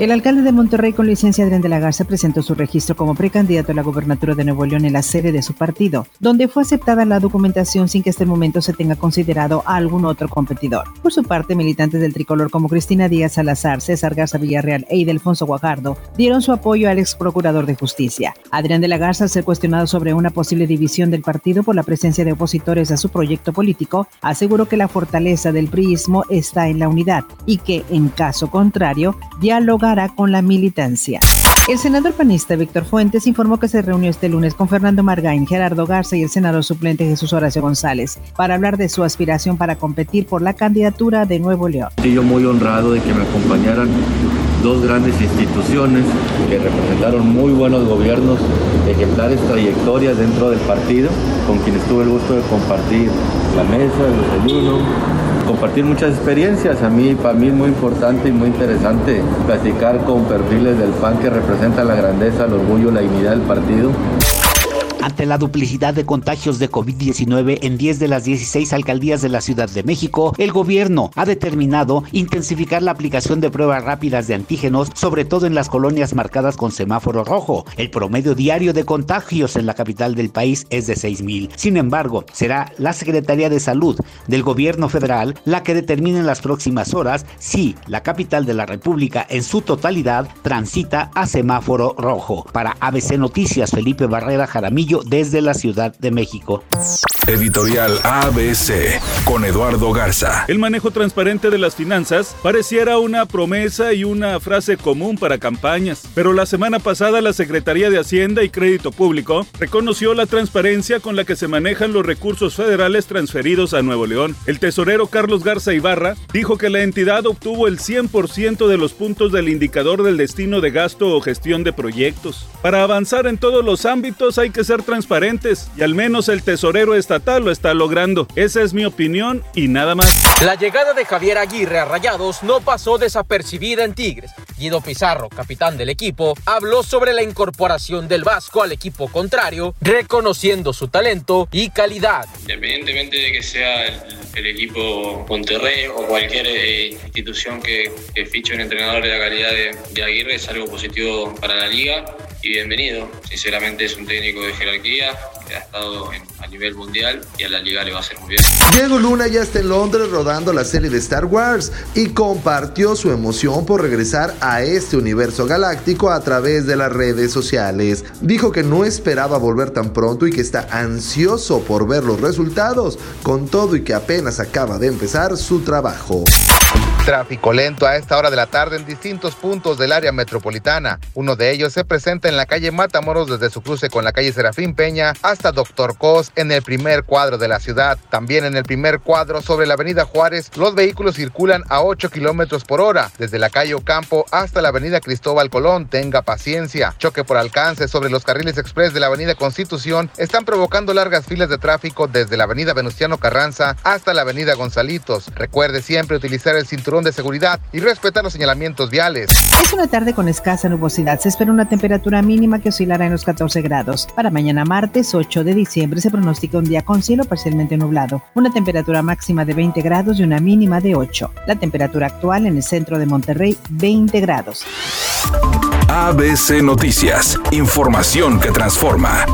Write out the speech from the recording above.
El alcalde de Monterrey con licencia Adrián de la Garza presentó su registro como precandidato a la gobernatura de Nuevo León en la sede de su partido, donde fue aceptada la documentación sin que hasta el momento se tenga considerado a algún otro competidor. Por su parte, militantes del tricolor como Cristina Díaz Salazar, César Garza Villarreal e Idelfonso Guajardo dieron su apoyo al ex procurador de justicia. Adrián de la Garza, al ser cuestionado sobre una posible división del partido por la presencia de opositores a su proyecto político, aseguró que la fortaleza del priismo está en la unidad y que, en caso contrario, dialoga con la militancia. El senador panista Víctor Fuentes informó que se reunió este lunes con Fernando Margain, Gerardo Garza y el senador suplente Jesús Horacio González para hablar de su aspiración para competir por la candidatura de Nuevo León. Estoy yo muy honrado de que me acompañaran dos grandes instituciones que representaron muy buenos gobiernos, ejemplares trayectorias dentro del partido, con quienes tuve el gusto de compartir la mesa, el desayuno, compartir muchas experiencias. A mí, para mí es muy importante y muy interesante platicar con perfiles del PAN que representan la grandeza, el orgullo, la dignidad del partido. Ante la duplicidad de contagios de COVID-19 en 10 de las 16 alcaldías de la Ciudad de México, el gobierno ha determinado intensificar la aplicación de pruebas rápidas de antígenos, sobre todo en las colonias marcadas con semáforo rojo. El promedio diario de contagios en la capital del país es de 6.000. Sin embargo, será la Secretaría de Salud del gobierno federal la que determine en las próximas horas si la capital de la República en su totalidad transita a semáforo rojo. Para ABC Noticias, Felipe Barrera Jaramillo desde la Ciudad de México. Editorial ABC con Eduardo Garza. El manejo transparente de las finanzas pareciera una promesa y una frase común para campañas, pero la semana pasada la Secretaría de Hacienda y Crédito Público reconoció la transparencia con la que se manejan los recursos federales transferidos a Nuevo León. El tesorero Carlos Garza Ibarra dijo que la entidad obtuvo el 100% de los puntos del indicador del destino de gasto o gestión de proyectos. Para avanzar en todos los ámbitos hay que ser transparentes y al menos el tesorero estatal lo está logrando. Esa es mi opinión y nada más. La llegada de Javier Aguirre a Rayados no pasó desapercibida en Tigres. Guido Pizarro, capitán del equipo, habló sobre la incorporación del Vasco al equipo contrario, reconociendo su talento y calidad. Independientemente de que sea el, equipo Monterrey o cualquier eh, institución que, fiche un entrenador de la calidad de, de Aguirre, es algo positivo para la liga y bienvenido. Sinceramente es un técnico de jerarquía que ha estado a nivel mundial y a la liga le va a hacer muy bien. Diego Luna ya está en Londres rodando la serie de Star Wars y compartió su emoción por regresar a este universo galáctico a través de las redes sociales. Dijo que no esperaba volver tan pronto y que está ansioso por ver los resultados, con todo y que apenas acaba de empezar su trabajo. Tráfico lento a esta hora de la tarde en distintos puntos del área metropolitana. Uno de ellos se presenta en la calle Matamoros desde su cruce con la calle Serafín Peña hasta Doctor Cos en el primer cuadro de la ciudad. También en el primer cuadro sobre la avenida Juárez, los vehículos circulan a 8 kilómetros por hora desde la calle Ocampo hasta la avenida Cristóbal Colón. Tenga paciencia. Choque por alcance sobre los carriles express de la avenida Constitución están provocando largas filas de tráfico desde la avenida Venustiano Carranza hasta la avenida Gonzalitos. Recuerde siempre utilizar el cinturón de seguridad y respetar los señalamientos viales. Es una tarde con escasa nubosidad. Se espera una temperatura mínima que oscilará en los 14 grados. Para mañana martes 8 de diciembre se pronostica un día con cielo parcialmente nublado. Una temperatura máxima de 20 grados y una mínima de 8. La temperatura actual en el centro de Monterrey 20 grados. ABC Noticias. Información que transforma.